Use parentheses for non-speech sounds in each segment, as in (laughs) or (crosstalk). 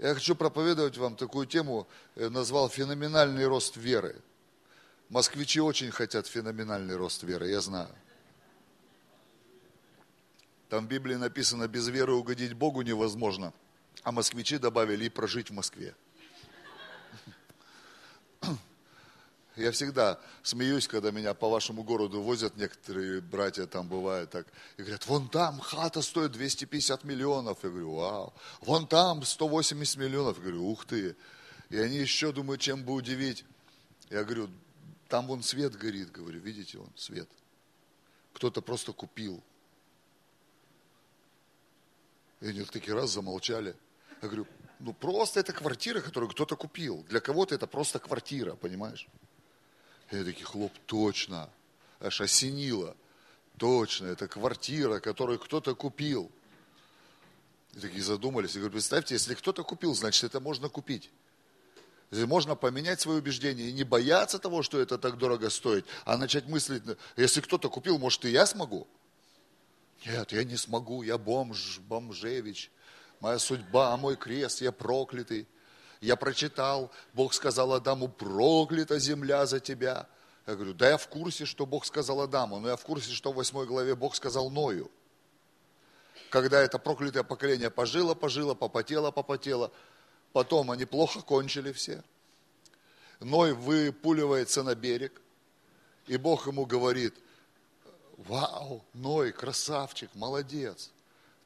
Я хочу проповедовать вам такую тему, э, назвал феноменальный рост веры. Москвичи очень хотят феноменальный рост веры, я знаю. Там в Библии написано, без веры угодить Богу невозможно. А москвичи добавили и прожить в Москве. Я всегда смеюсь, когда меня по вашему городу возят некоторые братья, там бывают так, и говорят, вон там хата стоит 250 миллионов. Я говорю, вау. Вон там 180 миллионов. Я говорю, ух ты. И они еще думают, чем бы удивить. Я говорю, там вон свет горит, говорю, видите, он свет. Кто-то просто купил. И они такие раз замолчали. Я говорю, ну просто это квартира, которую кто-то купил. Для кого-то это просто квартира, понимаешь? Они такие, хлоп, точно, аж осенило. Точно, это квартира, которую кто-то купил. И такие задумались. Я говорю, представьте, если кто-то купил, значит, это можно купить. Можно поменять свое убеждение и не бояться того, что это так дорого стоит, а начать мыслить, если кто-то купил, может и я смогу? Нет, я не смогу, я бомж, бомжевич, моя судьба, мой крест, я проклятый. Я прочитал, Бог сказал Адаму, проклята земля за тебя. Я говорю, да я в курсе, что Бог сказал Адаму, но я в курсе, что в восьмой главе Бог сказал Ною. Когда это проклятое поколение пожило, пожило, попотело, попотело, потом они плохо кончили все. Ной выпуливается на берег, и Бог ему говорит, вау, Ной, красавчик, молодец,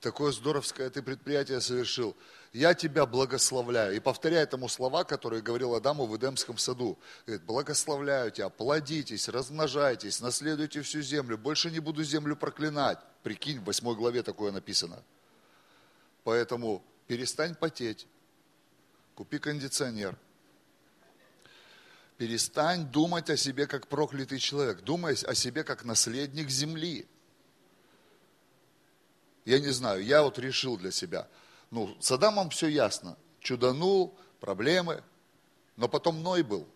такое здоровское ты предприятие совершил я тебя благословляю. И повторяет ему слова, которые говорил Адаму в Эдемском саду. Говорит, благословляю тебя, плодитесь, размножайтесь, наследуйте всю землю, больше не буду землю проклинать. Прикинь, в восьмой главе такое написано. Поэтому перестань потеть, купи кондиционер, перестань думать о себе как проклятый человек, думай о себе как наследник земли. Я не знаю, я вот решил для себя – ну, с Адамом все ясно. Чуданул, проблемы. Но потом Ной был.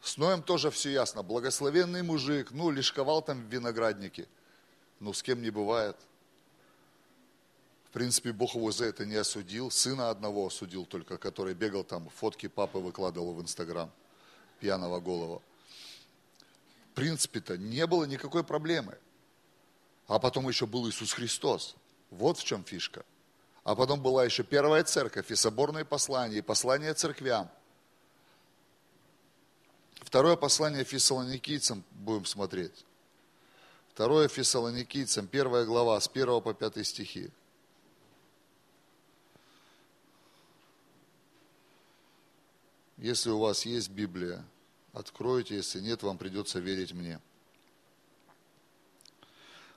С Ноем тоже все ясно. Благословенный мужик, ну, лишковал там в винограднике. Ну, с кем не бывает. В принципе, Бог его за это не осудил. Сына одного осудил только, который бегал там, фотки папы выкладывал в Инстаграм. Пьяного голова. В принципе-то не было никакой проблемы. А потом еще был Иисус Христос. Вот в чем фишка – а потом была еще первая церковь, и соборные послания, и послания церквям. Второе послание фессалоникийцам будем смотреть. Второе фессалоникийцам, первая глава, с 1 по 5 стихи. Если у вас есть Библия, откройте, если нет, вам придется верить мне.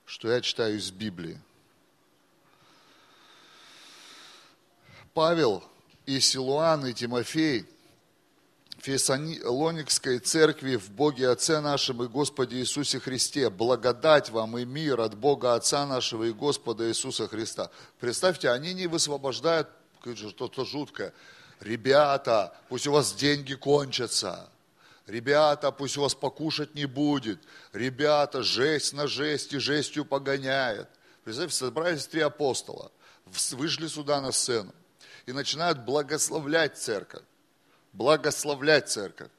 Что я читаю из Библии. Павел и Силуан и Тимофей Фессалоникской церкви в Боге Отце нашем и Господе Иисусе Христе. Благодать вам и мир от Бога Отца нашего и Господа Иисуса Христа. Представьте, они не высвобождают что-то жуткое. Ребята, пусть у вас деньги кончатся. Ребята, пусть у вас покушать не будет. Ребята, жесть на жесть и жестью погоняет. Представьте, собрались три апостола, вышли сюда на сцену и начинают благословлять церковь. Благословлять церковь.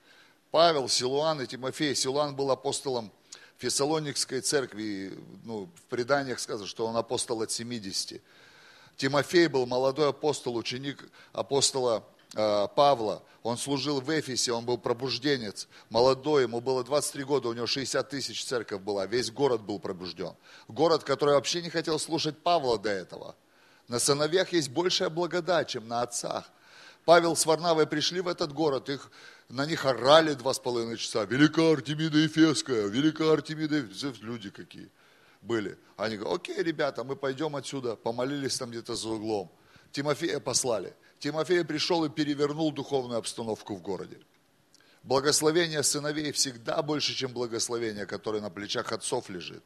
Павел, Силуан и Тимофей. Силуан был апостолом Фессалоникской церкви. Ну, в преданиях сказано, что он апостол от 70. Тимофей был молодой апостол, ученик апостола э, Павла. Он служил в Эфесе, он был пробужденец. Молодой, ему было 23 года, у него 60 тысяч церковь была. Весь город был пробужден. Город, который вообще не хотел слушать Павла до этого – на сыновьях есть большая благодать, чем на отцах. Павел с Варнавой пришли в этот город, их, на них орали два с половиной часа. Велика Артемида Ефеская, велика Артемида Ефеская. Люди какие были. Они говорят, окей, ребята, мы пойдем отсюда. Помолились там где-то за углом. Тимофея послали. Тимофей пришел и перевернул духовную обстановку в городе. Благословение сыновей всегда больше, чем благословение, которое на плечах отцов лежит.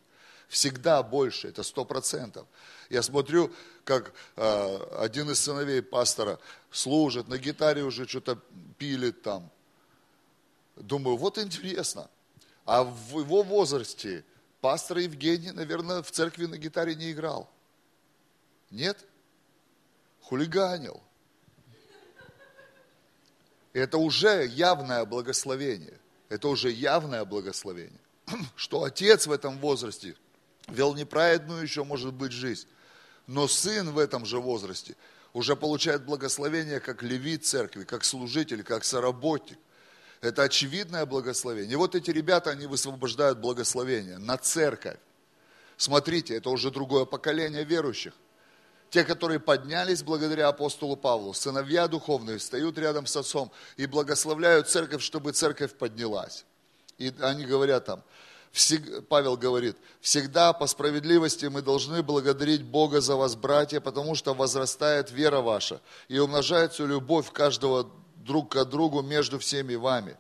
Всегда больше, это сто процентов. Я смотрю, как э, один из сыновей пастора служит, на гитаре уже что-то пилит там. Думаю, вот интересно. А в его возрасте пастор Евгений, наверное, в церкви на гитаре не играл. Нет? Хулиганил. Это уже явное благословение. Это уже явное благословение. (clears throat) Что отец в этом возрасте вел неправедную еще, может быть, жизнь. Но сын в этом же возрасте уже получает благословение как левит церкви, как служитель, как соработник. Это очевидное благословение. И вот эти ребята, они высвобождают благословение на церковь. Смотрите, это уже другое поколение верующих. Те, которые поднялись благодаря апостолу Павлу, сыновья духовные, встают рядом с отцом и благословляют церковь, чтобы церковь поднялась. И они говорят там, Павел говорит, всегда по справедливости мы должны благодарить Бога за вас, братья, потому что возрастает вера ваша и умножается любовь каждого друг к другу между всеми вами.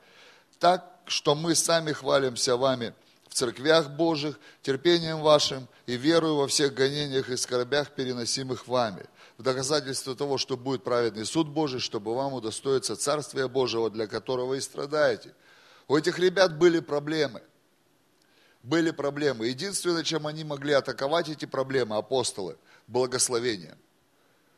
Так, что мы сами хвалимся вами в церквях Божьих, терпением вашим и верою во всех гонениях и скорбях, переносимых вами, в доказательство того, что будет праведный суд Божий, чтобы вам удостоиться Царствия Божьего, для которого и страдаете. У этих ребят были проблемы – были проблемы. Единственное, чем они могли атаковать эти проблемы, апостолы, благословение.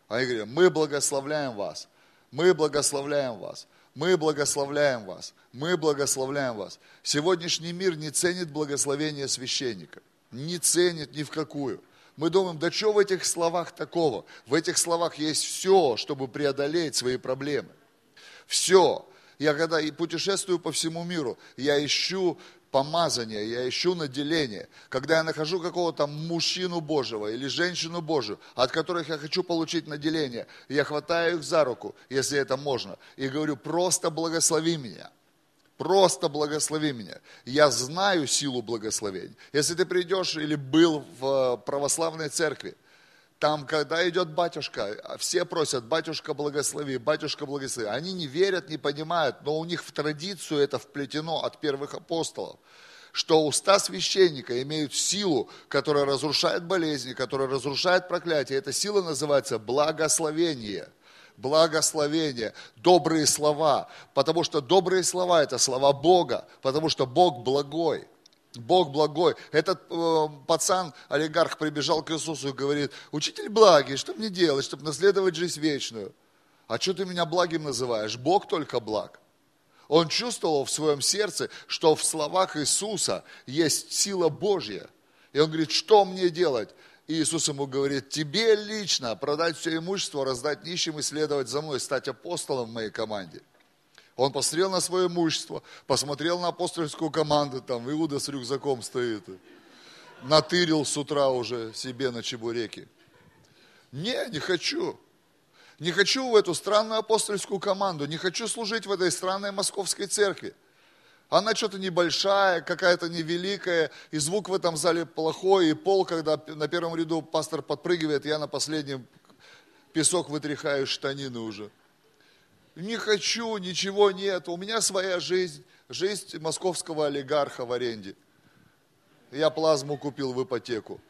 Они говорят, мы благословляем вас, мы благословляем вас, мы благословляем вас, мы благословляем вас. Сегодняшний мир не ценит благословение священника, не ценит ни в какую. Мы думаем, да что в этих словах такого? В этих словах есть все, чтобы преодолеть свои проблемы. Все. Я когда и путешествую по всему миру, я ищу помазание, я ищу наделение. Когда я нахожу какого-то мужчину Божьего или женщину Божию, от которых я хочу получить наделение, я хватаю их за руку, если это можно, и говорю, просто благослови меня. Просто благослови меня. Я знаю силу благословения. Если ты придешь или был в православной церкви, там, когда идет батюшка, все просят, батюшка благослови, батюшка благослови. Они не верят, не понимают, но у них в традицию это вплетено от первых апостолов что уста священника имеют силу, которая разрушает болезни, которая разрушает проклятие. Эта сила называется благословение. Благословение, добрые слова, потому что добрые слова – это слова Бога, потому что Бог благой. Бог благой. Этот э, пацан, олигарх, прибежал к Иисусу и говорит, учитель благий, что мне делать, чтобы наследовать жизнь вечную? А что ты меня благим называешь? Бог только благ. Он чувствовал в своем сердце, что в словах Иисуса есть сила Божья. И он говорит, что мне делать? И Иисус ему говорит, тебе лично продать все имущество, раздать нищим и следовать за мной, стать апостолом в моей команде. Он посмотрел на свое имущество, посмотрел на апостольскую команду, там Иуда с рюкзаком стоит, натырил с утра уже себе на чебуреки. Не, не хочу. Не хочу в эту странную апостольскую команду, не хочу служить в этой странной московской церкви. Она что-то небольшая, какая-то невеликая, и звук в этом зале плохой, и пол, когда на первом ряду пастор подпрыгивает, я на последнем песок вытряхаю штанины уже не хочу, ничего нет, у меня своя жизнь, жизнь московского олигарха в аренде. Я плазму купил в ипотеку,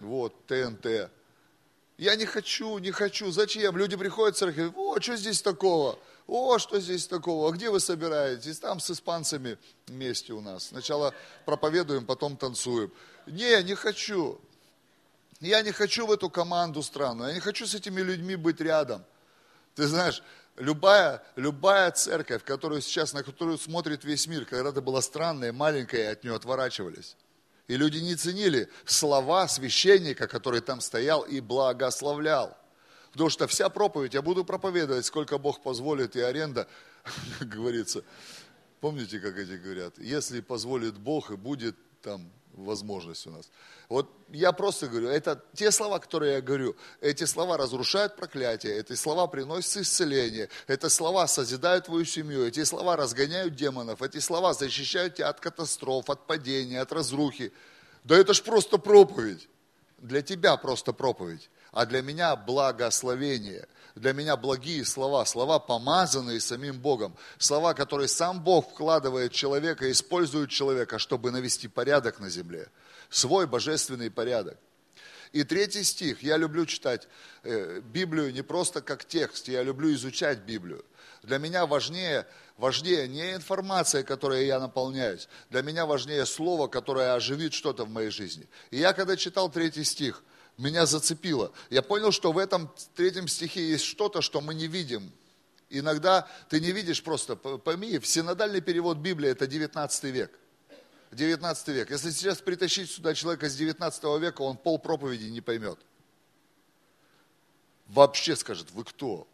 вот, ТНТ. Я не хочу, не хочу, зачем? Люди приходят в церковь, о, что здесь такого? О, что здесь такого? А где вы собираетесь? Там с испанцами вместе у нас. Сначала проповедуем, потом танцуем. Не, не хочу. Я не хочу в эту команду странную. Я не хочу с этими людьми быть рядом. Ты знаешь, любая, любая церковь, которую сейчас, на которую смотрит весь мир, когда-то была странная, маленькая, и от нее отворачивались. И люди не ценили слова священника, который там стоял и благословлял. Потому что вся проповедь, я буду проповедовать, сколько Бог позволит, и аренда, (laughs) как говорится. Помните, как эти говорят? Если позволит Бог, и будет там возможность у нас. Вот я просто говорю, это те слова, которые я говорю, эти слова разрушают проклятие, эти слова приносят исцеление, эти слова созидают твою семью, эти слова разгоняют демонов, эти слова защищают тебя от катастроф, от падения, от разрухи. Да это ж просто проповедь. Для тебя просто проповедь, а для меня благословение – для меня благие слова, слова, помазанные самим Богом, слова, которые сам Бог вкладывает в человека, использует человека, чтобы навести порядок на земле, свой божественный порядок. И третий стих, я люблю читать э, Библию не просто как текст, я люблю изучать Библию. Для меня важнее, важнее не информация, которой я наполняюсь, для меня важнее слово, которое оживит что-то в моей жизни. И я когда читал третий стих, меня зацепило. Я понял, что в этом третьем стихе есть что-то, что мы не видим Иногда ты не видишь просто, пойми, синодальный перевод Библии это 19 век. 19 век. Если сейчас притащить сюда человека с 19 века, он пол проповеди не поймет. Вообще скажет, вы кто?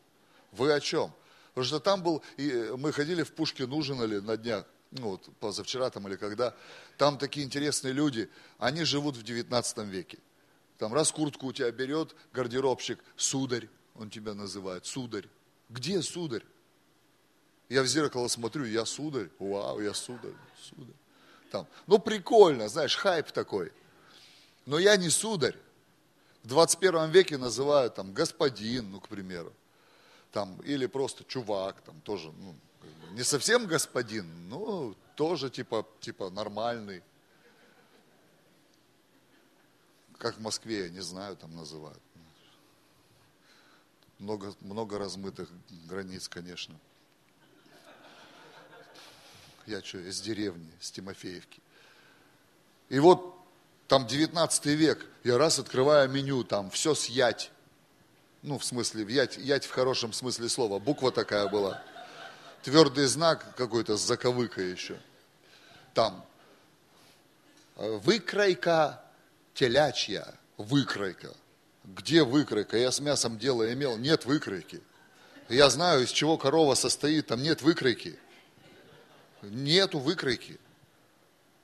Вы о чем? Потому что там был, и мы ходили в Пушкин, ужинали на днях, ну вот позавчера там или когда, там такие интересные люди, они живут в 19 веке. Там раз куртку у тебя берет гардеробщик, сударь, он тебя называет, сударь. Где сударь? Я в зеркало смотрю, я сударь, вау, я сударь, сударь. Там, ну прикольно, знаешь, хайп такой. Но я не сударь. В 21 веке называют там господин, ну, к примеру. Там, или просто чувак, там тоже, ну, не совсем господин, но тоже типа, типа нормальный. Как в Москве, я не знаю, там называют. Много, много размытых границ, конечно. Я что, из деревни, с Тимофеевки. И вот там 19 век, я раз открываю меню, там все с ять. Ну, в смысле, ять, ять в хорошем смысле слова. Буква такая была. Твердый знак какой-то с заковыкой еще. Там выкройка телячья, выкройка. Где выкройка? Я с мясом дело имел, нет выкройки. Я знаю, из чего корова состоит, там нет выкройки. Нету выкройки.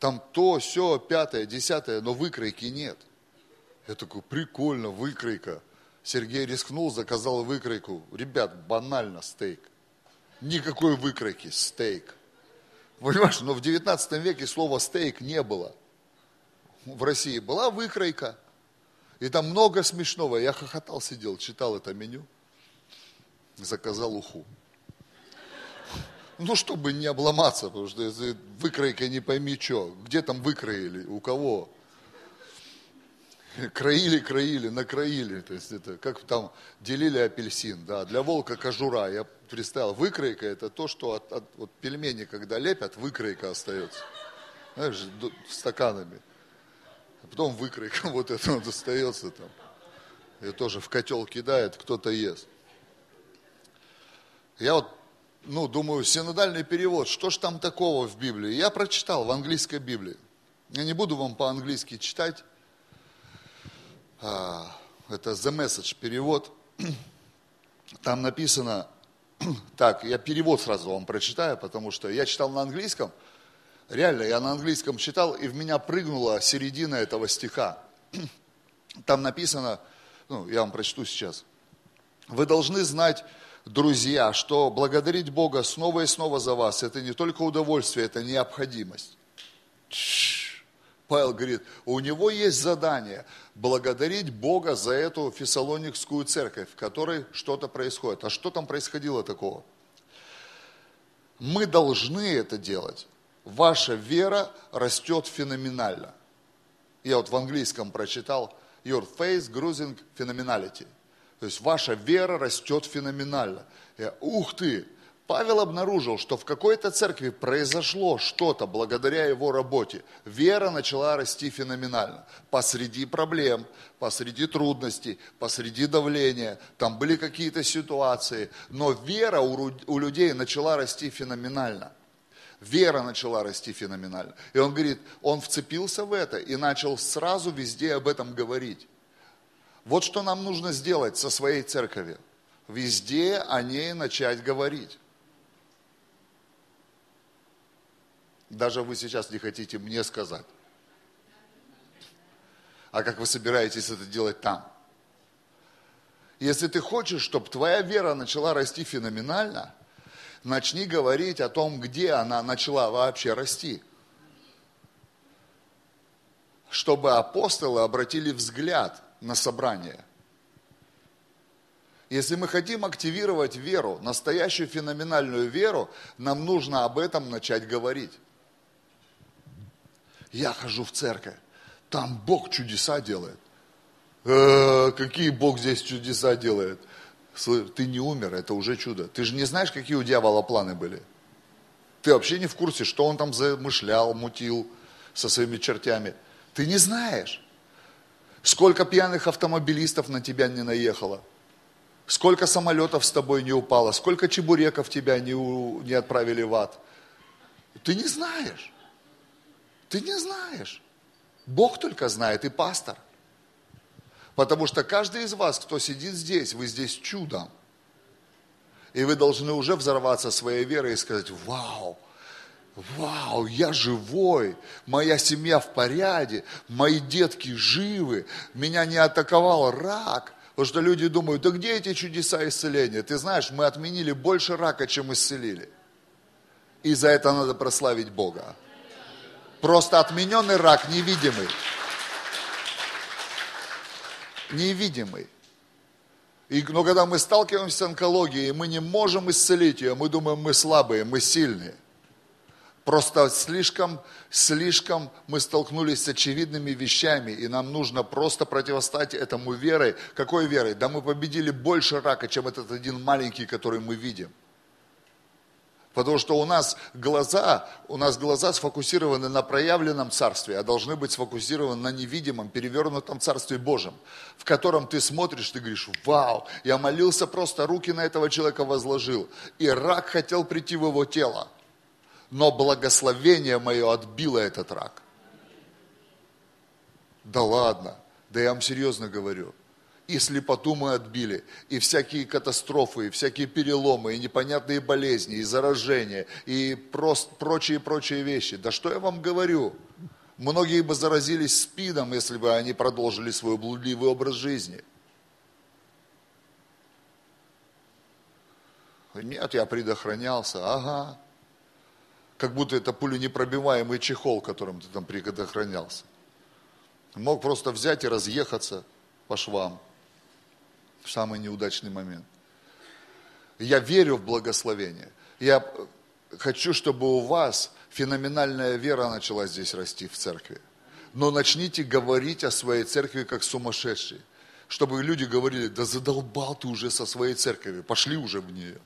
Там то, все, пятое, десятое, но выкройки нет. Я такой, прикольно, выкройка. Сергей рискнул, заказал выкройку. Ребят, банально стейк. Никакой выкройки, стейк. Понимаешь, но в 19 веке слова стейк не было. В России была выкройка, и там много смешного. Я хохотал, сидел, читал это меню, заказал уху. Ну, чтобы не обломаться, потому что выкройка не пойми что. Где там выкроили, у кого? Краили, краили, накроили. То есть это как там делили апельсин. Да. Для волка кожура. Я представил, выкройка это то, что от, от вот пельмени, когда лепят, выкройка остается. Знаешь, стаканами. А потом выкройка (laughs) вот это вот остается там. И тоже в котел кидает, кто-то ест. Я вот, ну, думаю, синодальный перевод, что ж там такого в Библии? Я прочитал в английской Библии. Я не буду вам по-английски читать. А, это The Message перевод. (clears throat) Там написано, (clears throat) так, я перевод сразу вам прочитаю, потому что я читал на английском, Реально, я на английском читал, и в меня прыгнула середина этого стиха. (clears throat) Там написано, ну, я вам прочту сейчас. Вы должны знать, друзья, что благодарить Бога снова и снова за вас, это не только удовольствие, это необходимость. Павел говорит, у него есть задание благодарить Бога за эту фессалоникскую церковь, в которой что-то происходит. А что там происходило такого? Мы должны это делать ваша вера растет феноменально. Я вот в английском прочитал Your faith growing phenomenality. То есть ваша вера растет феноменально. Я, ух ты! Павел обнаружил, что в какой-то церкви произошло что-то благодаря его работе. Вера начала расти феноменально. Посреди проблем, посреди трудностей, посреди давления. Там были какие-то ситуации. Но вера у, людей начала расти феноменально вера начала расти феноменально. И он говорит, он вцепился в это и начал сразу везде об этом говорить. Вот что нам нужно сделать со своей церковью. Везде о ней начать говорить. Даже вы сейчас не хотите мне сказать. А как вы собираетесь это делать там? Если ты хочешь, чтобы твоя вера начала расти феноменально, начни говорить о том, где она начала вообще расти. Чтобы апостолы обратили взгляд на собрание. Если мы хотим активировать веру, настоящую феноменальную веру, нам нужно об этом начать говорить. Я хожу в церковь, там Бог чудеса делает. Э, какие Бог здесь чудеса делает? Ты не умер, это уже чудо. Ты же не знаешь, какие у дьявола планы были. Ты вообще не в курсе, что он там замышлял, мутил со своими чертями. Ты не знаешь. Сколько пьяных автомобилистов на тебя не наехало. Сколько самолетов с тобой не упало, сколько чебуреков тебя не, у, не отправили в ад. Ты не знаешь. Ты не знаешь. Бог только знает и пастор. Потому что каждый из вас, кто сидит здесь, вы здесь чудом. И вы должны уже взорваться своей верой и сказать, вау, вау, я живой, моя семья в порядке, мои детки живы, меня не атаковал рак. Потому что люди думают, да где эти чудеса исцеления? Ты знаешь, мы отменили больше рака, чем исцелили. И за это надо прославить Бога. Просто отмененный рак невидимый. Невидимый. И, но когда мы сталкиваемся с онкологией, мы не можем исцелить ее, мы думаем, мы слабые, мы сильные. Просто слишком, слишком мы столкнулись с очевидными вещами, и нам нужно просто противостать этому верой. Какой верой? Да мы победили больше рака, чем этот один маленький, который мы видим. Потому что у нас глаза, у нас глаза сфокусированы на проявленном царстве, а должны быть сфокусированы на невидимом, перевернутом царстве Божьем, в котором ты смотришь, ты говоришь, вау, я молился просто, руки на этого человека возложил, и рак хотел прийти в его тело, но благословение мое отбило этот рак. Да ладно, да я вам серьезно говорю – и слепоту мы отбили, и всякие катастрофы, и всякие переломы, и непонятные болезни, и заражения, и прочие-прочие вещи. Да что я вам говорю? Многие бы заразились спидом, если бы они продолжили свой блудливый образ жизни. Нет, я предохранялся. Ага. Как будто это пуленепробиваемый чехол, которым ты там предохранялся. Мог просто взять и разъехаться по швам в самый неудачный момент. Я верю в благословение. Я хочу, чтобы у вас феноменальная вера начала здесь расти в церкви. Но начните говорить о своей церкви как сумасшедшие. Чтобы люди говорили, да задолбал ты уже со своей церковью, пошли уже в нее.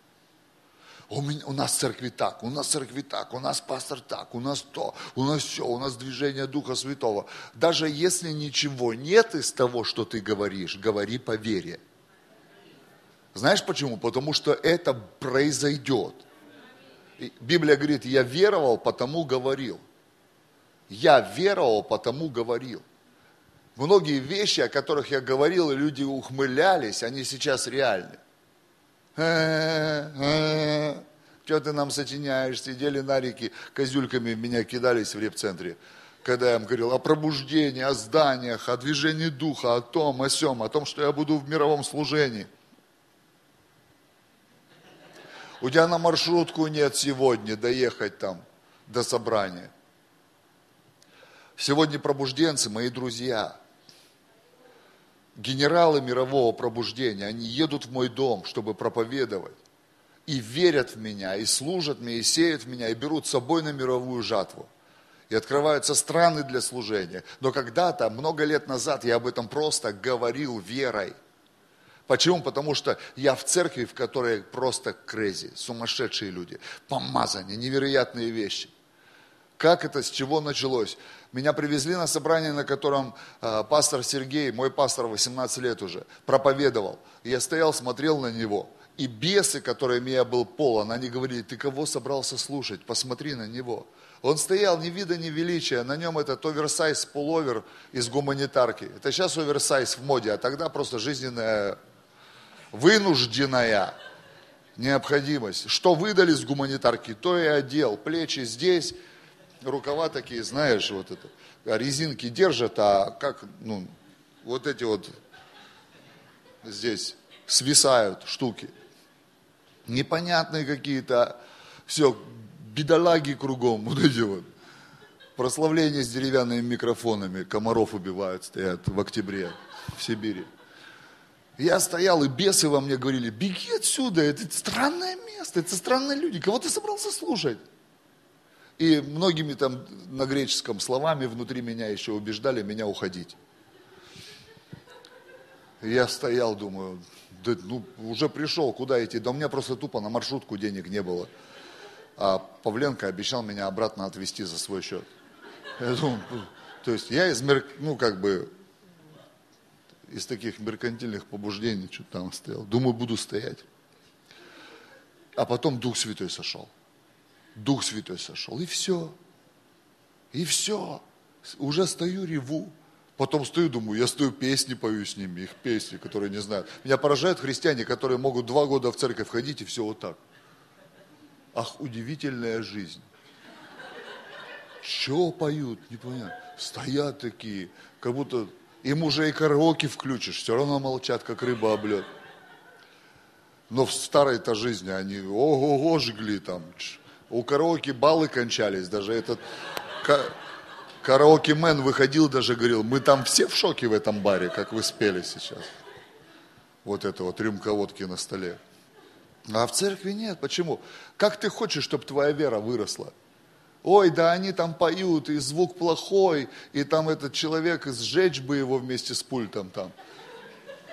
У, меня, у нас церкви так, у нас церкви так, у нас пастор так, у нас то, у нас все, у нас движение Духа Святого. Даже если ничего нет из того, что ты говоришь, говори по вере. Знаешь почему? Потому что это произойдет. Библия говорит, я веровал, потому говорил. Я веровал, потому говорил. Многие вещи, о которых я говорил, и люди ухмылялись, они сейчас реальны. Что ты нам сочиняешь? Сидели на реке, козюльками в меня кидались в репцентре. Когда я им говорил о пробуждении, о зданиях, о движении духа, о том, о сем, о том, что я буду в мировом служении – у тебя на маршрутку нет сегодня доехать там до собрания. Сегодня пробужденцы, мои друзья, генералы мирового пробуждения, они едут в мой дом, чтобы проповедовать. И верят в меня, и служат мне, и сеют в меня, и берут с собой на мировую жатву. И открываются страны для служения. Но когда-то, много лет назад, я об этом просто говорил верой – Почему? Потому что я в церкви, в которой просто крези, сумасшедшие люди, помазания, невероятные вещи. Как это, с чего началось? Меня привезли на собрание, на котором э, пастор Сергей, мой пастор 18 лет уже, проповедовал. Я стоял, смотрел на него. И бесы, которыми я был полон, они говорили, ты кого собрался слушать? Посмотри на него. Он стоял ни вида, ни величия, на нем этот оверсайз пуловер из гуманитарки. Это сейчас оверсайз в моде, а тогда просто жизненная вынужденная необходимость. Что выдали с гуманитарки, то и одел. Плечи здесь, рукава такие, знаешь, вот это. А резинки держат, а как, ну, вот эти вот здесь свисают штуки. Непонятные какие-то, все, бедолаги кругом, (laughs) вот эти вот. Прославления с деревянными микрофонами, комаров убивают, стоят в октябре в Сибири. Я стоял, и бесы во мне говорили, беги отсюда, это странное место, это странные люди, кого ты собрался слушать? И многими там на греческом словами внутри меня еще убеждали меня уходить. Я стоял, думаю, да, ну, уже пришел, куда идти? Да у меня просто тупо на маршрутку денег не было. А Павленко обещал меня обратно отвезти за свой счет. Я думаю, то есть я из, ну, как бы, из таких меркантильных побуждений что-то там стоял. Думаю, буду стоять. А потом Дух Святой сошел. Дух Святой сошел. И все. И все. Уже стою, реву. Потом стою, думаю, я стою, песни пою с ними, их песни, которые не знают. Меня поражают христиане, которые могут два года в церковь ходить и все вот так. Ах, удивительная жизнь. Что поют, непонятно. Стоят такие, как будто им уже и караоке включишь, все равно молчат, как рыба об лед. Но в старой-то жизни они ого-го жгли там. У караоке баллы кончались, даже этот караоке-мен выходил, даже говорил, мы там все в шоке в этом баре, как вы спели сейчас. Вот это вот рюмка водки на столе. А в церкви нет. Почему? Как ты хочешь, чтобы твоя вера выросла? Ой, да они там поют, и звук плохой, и там этот человек, сжечь бы его вместе с пультом там.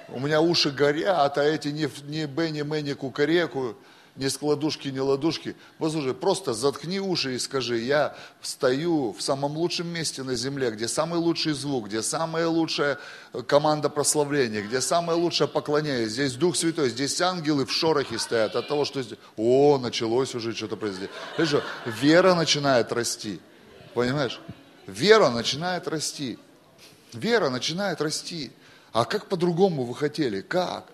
У меня уши горят, а эти не, не Бенни Мэнни Кукареку, ни складушки, ни ладушки. Послушай, просто заткни уши и скажи, я стою в самом лучшем месте на земле, где самый лучший звук, где самая лучшая команда прославления, где самое лучшее поклонение. Здесь Дух Святой, здесь ангелы в шорохе стоят от того, что здесь... О, началось уже что-то произойти. Видишь, вера начинает расти. Понимаешь? Вера начинает расти. Вера начинает расти. А как по-другому вы хотели? Как?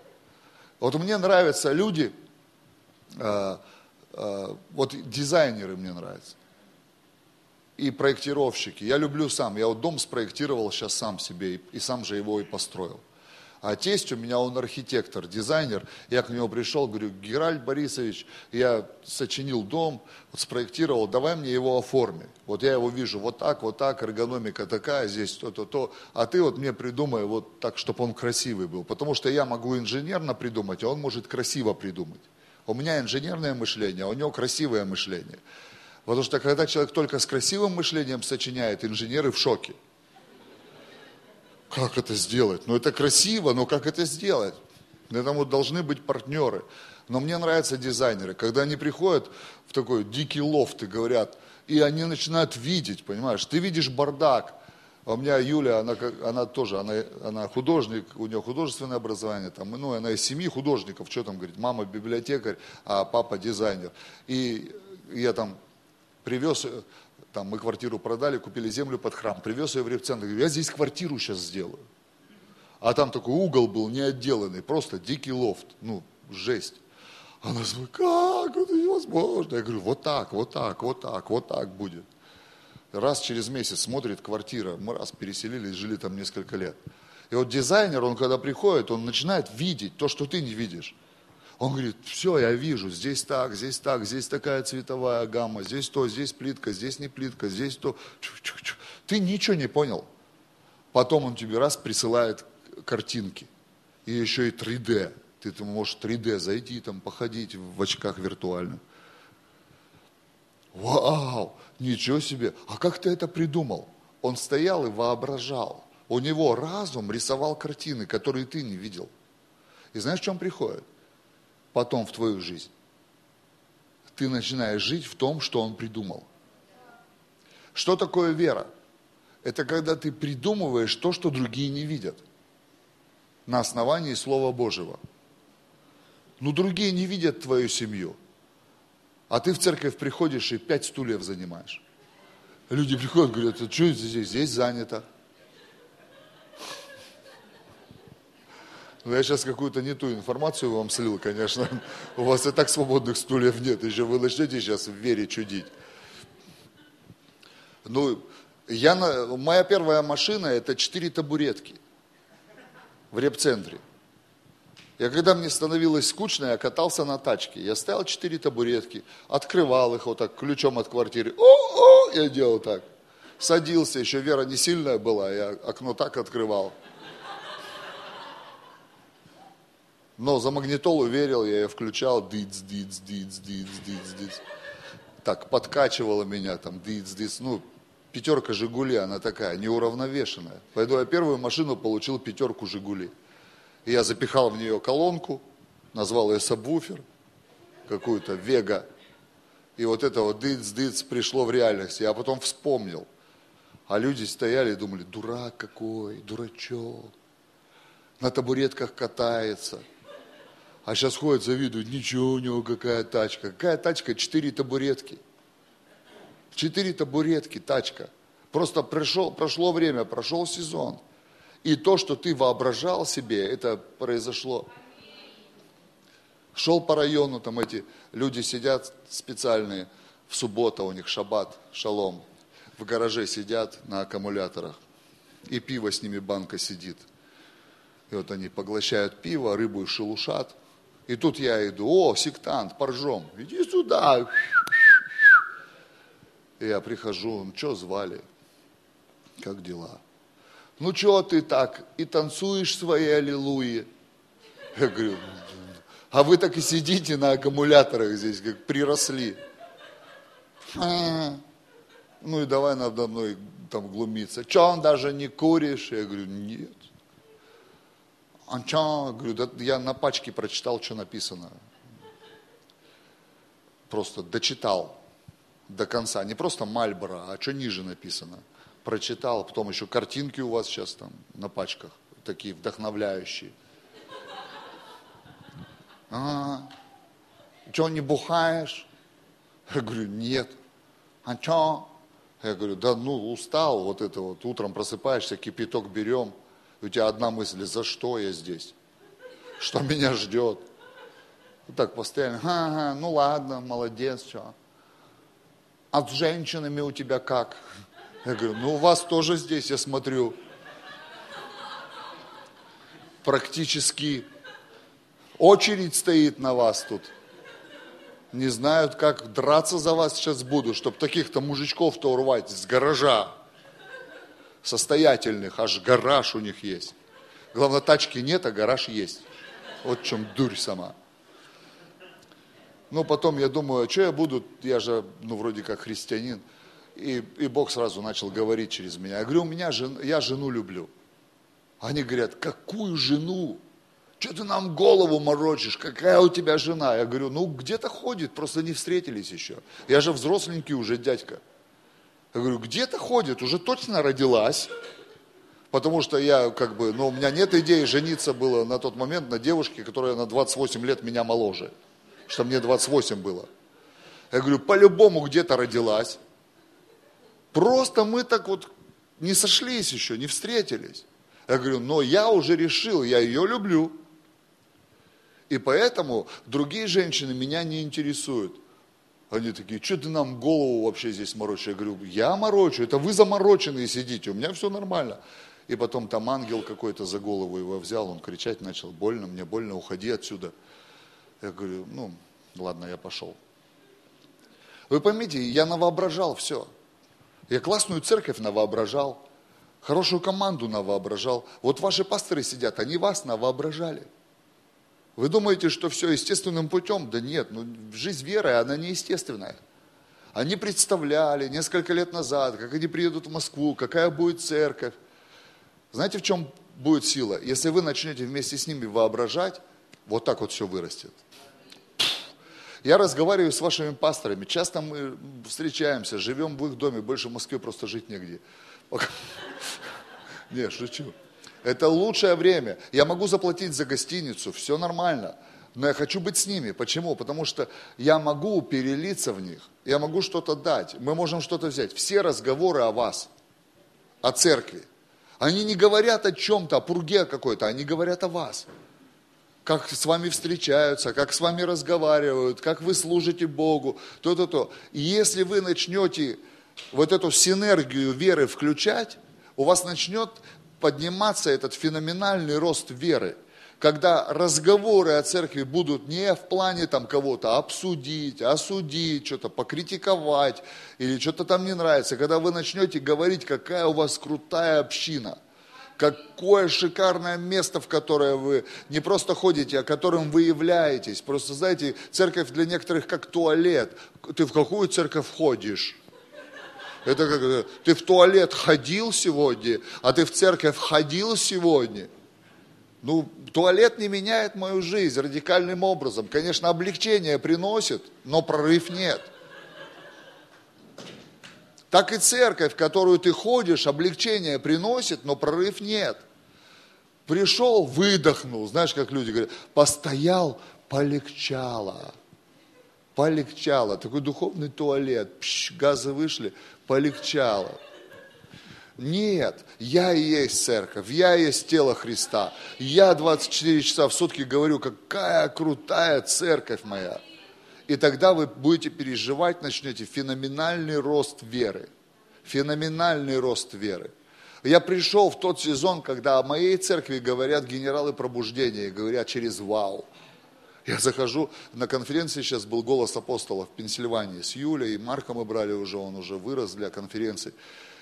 Вот мне нравятся люди, Э, э, вот дизайнеры мне нравятся. И проектировщики. Я люблю сам. Я вот дом спроектировал сейчас сам себе и, и сам же его и построил. А тесть у меня, он архитектор, дизайнер. Я к нему пришел, говорю, Геральд Борисович, я сочинил дом, вот спроектировал, давай мне его оформи. Вот я его вижу вот так, вот так, эргономика такая, здесь то-то, то. А ты вот мне придумай вот так, чтобы он красивый был. Потому что я могу инженерно придумать, а он может красиво придумать. У меня инженерное мышление, а у него красивое мышление. Потому что когда человек только с красивым мышлением сочиняет, инженеры в шоке. Как это сделать? Ну это красиво, но как это сделать? Этому должны быть партнеры. Но мне нравятся дизайнеры, когда они приходят в такой дикий лофт и говорят, и они начинают видеть, понимаешь, ты видишь бардак, а у меня Юля, она, она тоже, она, она художник, у нее художественное образование, там, ну, она из семьи художников, что там говорит, мама библиотекарь, а папа дизайнер. И я там привез, там, мы квартиру продали, купили землю под храм, привез ее в репцентр, говорю, я здесь квартиру сейчас сделаю. А там такой угол был не отделанный, просто дикий лофт, ну, жесть. Она говорит, как это невозможно? Я говорю, вот так, вот так, вот так, вот так будет раз через месяц смотрит квартира, мы раз переселились, жили там несколько лет. И вот дизайнер, он когда приходит, он начинает видеть то, что ты не видишь. Он говорит, все, я вижу, здесь так, здесь так, здесь такая цветовая гамма, здесь то, здесь плитка, здесь не плитка, здесь то. Ты ничего не понял. Потом он тебе раз присылает картинки. И еще и 3D. Ты там можешь 3D зайти, там походить в очках виртуальных. Вау, ничего себе, а как ты это придумал? Он стоял и воображал. У него разум рисовал картины, которые ты не видел. И знаешь, в чем приходит? Потом в твою жизнь. Ты начинаешь жить в том, что он придумал. Что такое вера? Это когда ты придумываешь то, что другие не видят. На основании Слова Божьего. Но другие не видят твою семью. А ты в церковь приходишь и пять стульев занимаешь. Люди приходят, говорят, а что здесь? Здесь занято. Ну, я сейчас какую-то не ту информацию вам слил, конечно. У вас и так свободных стульев нет. Еще вы начнете сейчас в вере чудить. Ну, я, моя первая машина – это четыре табуретки в репцентре. Я когда мне становилось скучно, я катался на тачке. Я ставил четыре табуретки, открывал их вот так ключом от квартиры. О-о, я делал так. Садился, еще Вера не сильная была, я окно так открывал. Но за магнитолу верил, я ее включал, диц, диц, диц, диц, диц, диц. Так, подкачивала меня там, диц, диц. Ну, пятерка Жигули, она такая, неуравновешенная. Поэтому я первую машину получил пятерку Жигули. И я запихал в нее колонку, назвал ее сабвуфер, какую-то Вега. И вот это вот дыц-дыц пришло в реальность. Я потом вспомнил. А люди стояли и думали, дурак какой, дурачок. на табуретках катается. А сейчас ходят, завидуют, ничего у него какая тачка. Какая тачка? Четыре табуретки. Четыре табуретки, тачка. Просто пришел, прошло время, прошел сезон. И то, что ты воображал себе, это произошло. Шел по району, там эти люди сидят специальные, в субботу у них шаббат, шалом. В гараже сидят на аккумуляторах. И пиво с ними банка сидит. И вот они поглощают пиво, рыбу шелушат. И тут я иду, о, сектант, поржем, иди сюда. И я прихожу, ну что звали? Как дела? Ну что ты так и танцуешь свои аллилуйи? Я говорю, а вы так и сидите на аккумуляторах здесь, как приросли. (laughs) Ну и давай надо мной там глумиться. Че, он даже не куришь? Я говорю, нет. А че? Говорю, да я на пачке прочитал, что написано. Просто дочитал до конца. Не просто Мальборо, а что ниже написано. Прочитал, потом еще картинки у вас сейчас там на пачках, такие вдохновляющие. А, что, не бухаешь? Я говорю, нет. А что? Я говорю, да ну устал, вот это вот, утром просыпаешься, кипяток берем, у тебя одна мысль, за что я здесь? Что меня ждет? Вот так постоянно, ага, ну ладно, молодец, что? А с женщинами у тебя как? Я говорю, ну у вас тоже здесь, я смотрю, практически очередь стоит на вас тут не знают, как драться за вас сейчас буду, чтобы таких-то мужичков-то урвать с гаража. Состоятельных, аж гараж у них есть. Главное, тачки нет, а гараж есть. Вот в чем дурь сама. Ну, потом я думаю, а что я буду, я же, ну, вроде как христианин. И, и Бог сразу начал говорить через меня. Я говорю, у меня жен, я жену люблю. Они говорят, какую жену? что ты нам голову морочишь, какая у тебя жена? Я говорю, ну где-то ходит, просто не встретились еще. Я же взросленький уже дядька. Я говорю, где-то ходит, уже точно родилась. Потому что я как бы, ну у меня нет идеи жениться было на тот момент на девушке, которая на 28 лет меня моложе. Что мне 28 было. Я говорю, по-любому где-то родилась. Просто мы так вот не сошлись еще, не встретились. Я говорю, но я уже решил, я ее люблю. И поэтому другие женщины меня не интересуют. Они такие, что ты нам голову вообще здесь морочишь? Я говорю, я морочу, это вы замороченные сидите, у меня все нормально. И потом там ангел какой-то за голову его взял, он кричать начал, больно, мне больно, уходи отсюда. Я говорю, ну, ладно, я пошел. Вы поймите, я навоображал все. Я классную церковь навоображал, хорошую команду навоображал. Вот ваши пасторы сидят, они вас навоображали. Вы думаете, что все естественным путем? Да нет, ну, жизнь веры, она неестественная. Они представляли несколько лет назад, как они приедут в Москву, какая будет церковь. Знаете, в чем будет сила? Если вы начнете вместе с ними воображать, вот так вот все вырастет. Я разговариваю с вашими пасторами, часто мы встречаемся, живем в их доме, больше в Москве просто жить негде. (laughs) Не, шучу. Это лучшее время. Я могу заплатить за гостиницу, все нормально. Но я хочу быть с ними. Почему? Потому что я могу перелиться в них. Я могу что-то дать. Мы можем что-то взять. Все разговоры о вас, о церкви. Они не говорят о чем-то, о пурге какой-то, они говорят о вас. Как с вами встречаются, как с вами разговаривают, как вы служите Богу, то-то-то. Если вы начнете вот эту синергию веры включать, у вас начнет подниматься этот феноменальный рост веры, когда разговоры о церкви будут не в плане там кого-то обсудить, осудить, что-то покритиковать или что-то там не нравится, когда вы начнете говорить, какая у вас крутая община, какое шикарное место, в которое вы не просто ходите, а которым вы являетесь. Просто, знаете, церковь для некоторых как туалет. Ты в какую церковь ходишь? Это как ты в туалет ходил сегодня, а ты в церковь ходил сегодня. Ну, туалет не меняет мою жизнь радикальным образом. Конечно, облегчение приносит, но прорыв нет. Так и церковь, в которую ты ходишь, облегчение приносит, но прорыв нет. Пришел, выдохнул, знаешь, как люди говорят, постоял, полегчало. Полегчало. Такой духовный туалет, пш, газы вышли, полегчало. Нет, я и есть церковь, я и есть тело Христа. Я 24 часа в сутки говорю, какая крутая церковь моя. И тогда вы будете переживать, начнете феноменальный рост веры. Феноменальный рост веры. Я пришел в тот сезон, когда о моей церкви говорят генералы пробуждения, говорят через «Вау». Я захожу, на конференции сейчас был «Голос апостола» в Пенсильвании с Юлей, и Марка мы брали уже, он уже вырос для конференции.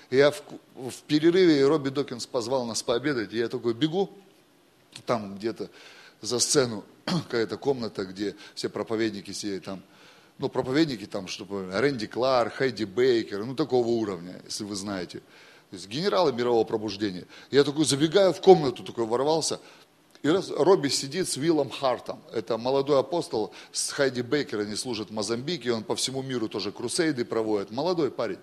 И я в, в перерыве, Робби Докинс позвал нас пообедать, и я такой бегу, там где-то за сцену, какая-то комната, где все проповедники сидят там, ну, проповедники там, чтобы Рэнди Кларк, Хайди Бейкер, ну, такого уровня, если вы знаете. То есть генералы мирового пробуждения. Я такой забегаю в комнату, такой ворвался, и раз Робби сидит с Виллом Хартом. Это молодой апостол с Хайди Бейкер, они служат в Мозамбике, он по всему миру тоже крусейды проводит. Молодой парень.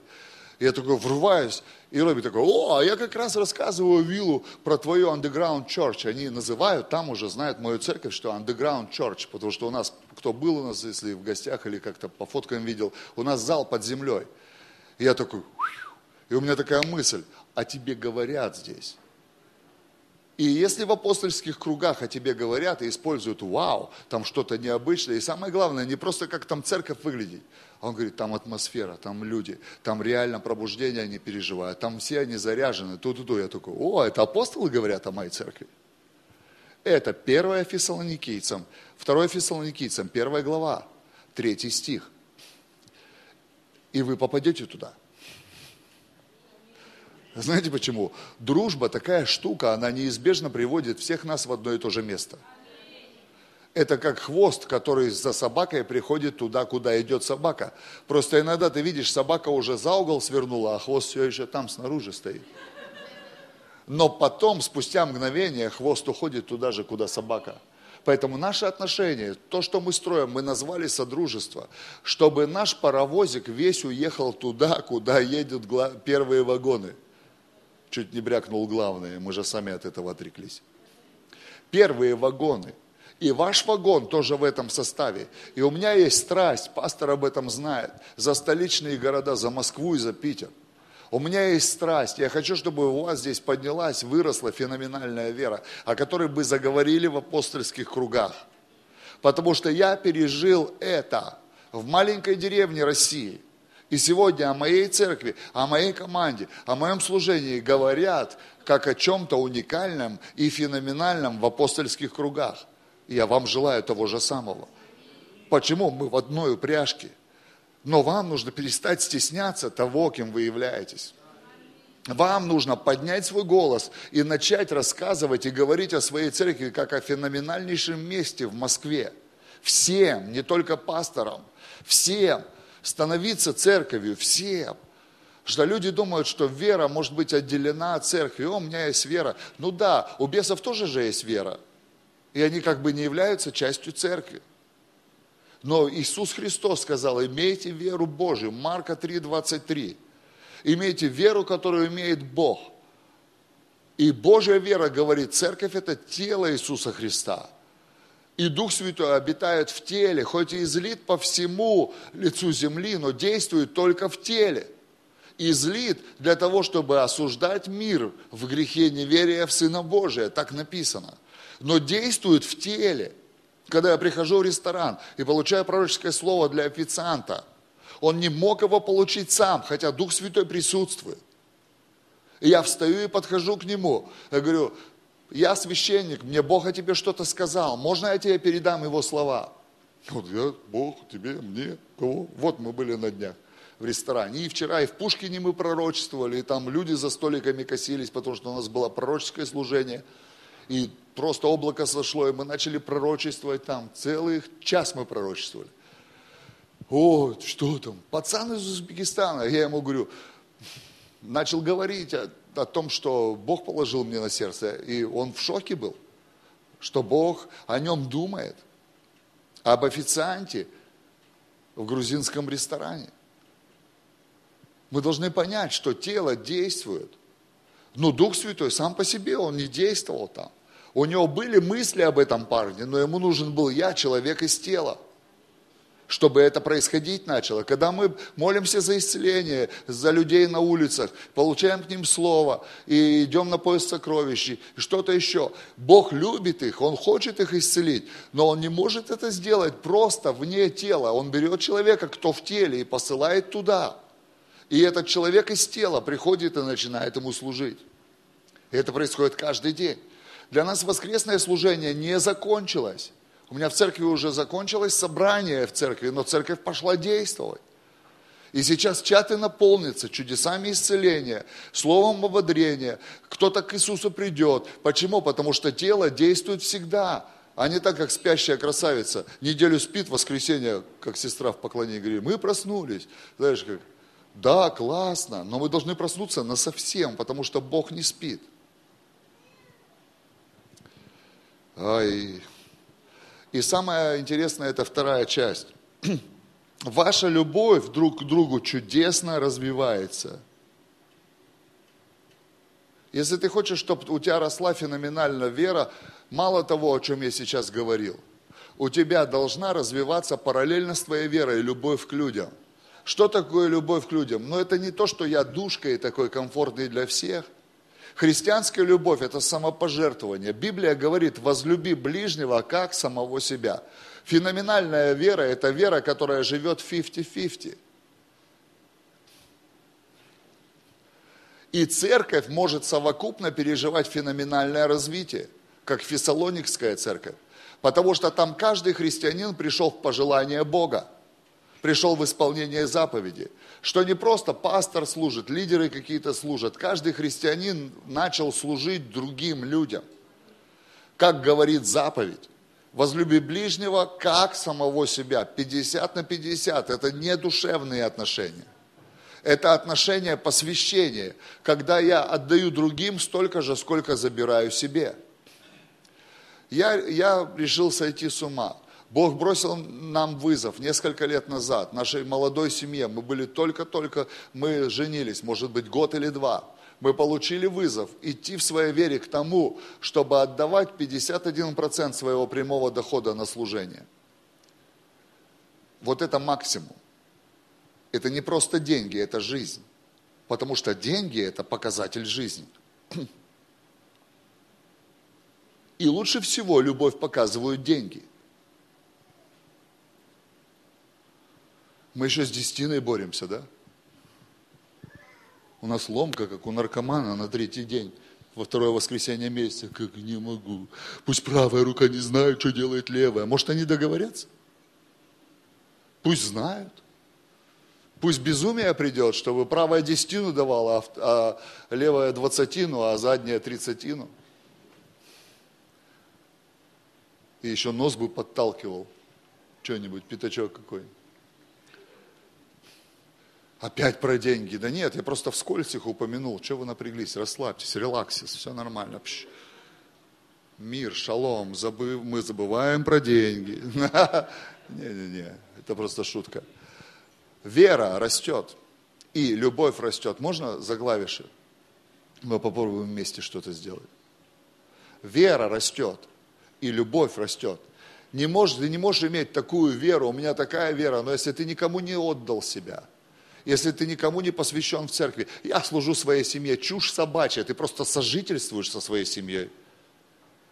Я такой врываюсь, и Робби такой, о, а я как раз рассказываю Виллу про твою underground church. Они называют, там уже знают мою церковь, что underground church, потому что у нас, кто был у нас, если в гостях или как-то по фоткам видел, у нас зал под землей. И я такой, и у меня такая мысль, а тебе говорят здесь. И если в апостольских кругах о тебе говорят и используют вау, там что-то необычное, и самое главное, не просто как там церковь выглядит, а он говорит, там атмосфера, там люди, там реально пробуждение они переживают, там все они заряжены, ту-ту-ту. Я такой, о, это апостолы говорят о моей церкви. Это первое Фессалоникийцам, второе Фессалоникийцам, первая глава, третий стих. И вы попадете туда – знаете почему? Дружба такая штука, она неизбежно приводит всех нас в одно и то же место. Это как хвост, который за собакой приходит туда, куда идет собака. Просто иногда ты видишь, собака уже за угол свернула, а хвост все еще там снаружи стоит. Но потом, спустя мгновение, хвост уходит туда же, куда собака. Поэтому наши отношения, то, что мы строим, мы назвали содружество, чтобы наш паровозик весь уехал туда, куда едут первые вагоны – чуть не брякнул главное, мы же сами от этого отреклись. Первые вагоны. И ваш вагон тоже в этом составе. И у меня есть страсть, пастор об этом знает, за столичные города, за Москву и за Питер. У меня есть страсть. Я хочу, чтобы у вас здесь поднялась, выросла феноменальная вера, о которой бы заговорили в апостольских кругах. Потому что я пережил это в маленькой деревне России – и сегодня о моей церкви, о моей команде, о моем служении говорят как о чем-то уникальном и феноменальном в апостольских кругах. Я вам желаю того же самого. Почему? Мы в одной упряжке. Но вам нужно перестать стесняться того, кем вы являетесь. Вам нужно поднять свой голос и начать рассказывать и говорить о своей церкви как о феноменальнейшем месте в Москве. Всем, не только пасторам, всем – становиться церковью всем. Что люди думают, что вера может быть отделена от церкви. О, у меня есть вера. Ну да, у бесов тоже же есть вера. И они как бы не являются частью церкви. Но Иисус Христос сказал, имейте веру Божию. Марка 3, 23. Имейте веру, которую имеет Бог. И Божья вера говорит, церковь это тело Иисуса Христа и Дух Святой обитает в теле, хоть и излит по всему лицу земли, но действует только в теле. Излит для того, чтобы осуждать мир в грехе неверия в Сына Божия, так написано. Но действует в теле. Когда я прихожу в ресторан и получаю пророческое слово для официанта, он не мог его получить сам, хотя Дух Святой присутствует. И я встаю и подхожу к нему. Я говорю, я священник, мне Бог о тебе что-то сказал, можно я тебе передам его слова? Вот я, Бог, тебе, мне, кого? Вот мы были на днях в ресторане. И вчера, и в Пушкине мы пророчествовали, и там люди за столиками косились, потому что у нас было пророческое служение. И просто облако сошло, и мы начали пророчествовать там. Целый час мы пророчествовали. О, что там? Пацан из Узбекистана. Я ему говорю, начал говорить о том, что Бог положил мне на сердце, и он в шоке был, что Бог о нем думает, об официанте в грузинском ресторане. Мы должны понять, что тело действует, но Дух Святой сам по себе, он не действовал там. У него были мысли об этом парне, но ему нужен был я, человек из тела чтобы это происходить начало. Когда мы молимся за исцеление, за людей на улицах, получаем к ним слово и идем на поиск сокровищей, и что-то еще. Бог любит их, Он хочет их исцелить, но Он не может это сделать просто вне тела. Он берет человека, кто в теле, и посылает туда. И этот человек из тела приходит и начинает ему служить. И это происходит каждый день. Для нас воскресное служение не закончилось. У меня в церкви уже закончилось собрание в церкви, но церковь пошла действовать. И сейчас чаты наполнятся чудесами исцеления, словом ободрения. Кто-то к Иисусу придет. Почему? Потому что тело действует всегда, а не так, как спящая красавица. Неделю спит, воскресенье, как сестра в поклонении говорит, мы проснулись. Знаешь, как, да, классно, но мы должны проснуться на совсем, потому что Бог не спит. Ай, и самое интересное, это вторая часть. (clears throat) Ваша любовь друг к другу чудесно развивается. Если ты хочешь, чтобы у тебя росла феноменальная вера, мало того, о чем я сейчас говорил, у тебя должна развиваться параллельно с твоей верой любовь к людям. Что такое любовь к людям? Но ну, это не то, что я душка и такой комфортный для всех – Христианская любовь – это самопожертвование. Библия говорит, возлюби ближнего, как самого себя. Феноменальная вера – это вера, которая живет 50-50. И церковь может совокупно переживать феноменальное развитие, как Фессалоникская церковь. Потому что там каждый христианин пришел в пожелание Бога, пришел в исполнение заповеди что не просто пастор служит, лидеры какие-то служат. Каждый христианин начал служить другим людям. Как говорит заповедь, возлюби ближнего, как самого себя. 50 на 50, это не душевные отношения. Это отношение посвящения, когда я отдаю другим столько же, сколько забираю себе. Я, я решил сойти с ума. Бог бросил нам вызов несколько лет назад, нашей молодой семье. Мы были только-только, мы женились, может быть, год или два. Мы получили вызов идти в своей вере к тому, чтобы отдавать 51% своего прямого дохода на служение. Вот это максимум. Это не просто деньги, это жизнь. Потому что деньги – это показатель жизни. (clears throat) И лучше всего любовь показывают деньги – Мы еще с десятиной боремся, да? У нас ломка, как у наркомана на третий день, во второе воскресенье месяца. Как не могу. Пусть правая рука не знает, что делает левая. Может, они договорятся? Пусть знают. Пусть безумие придет, чтобы правая десятину давала, а, а левая двадцатину, а задняя тридцатину. И еще нос бы подталкивал. Что-нибудь, пятачок какой-нибудь. Опять про деньги. Да нет, я просто вскользь их упомянул. Чего вы напряглись? Расслабьтесь, релаксис, все нормально. Пш. Мир, шалом, забыв, мы забываем про деньги. (laughs) Не-не-не, это просто шутка. Вера растет, и любовь растет. Можно заглавишь? Мы попробуем вместе что-то сделать. Вера растет, и любовь растет. Не можешь, ты не можешь иметь такую веру, у меня такая вера, но если ты никому не отдал себя – если ты никому не посвящен в церкви. Я служу своей семье, чушь собачья, ты просто сожительствуешь со своей семьей.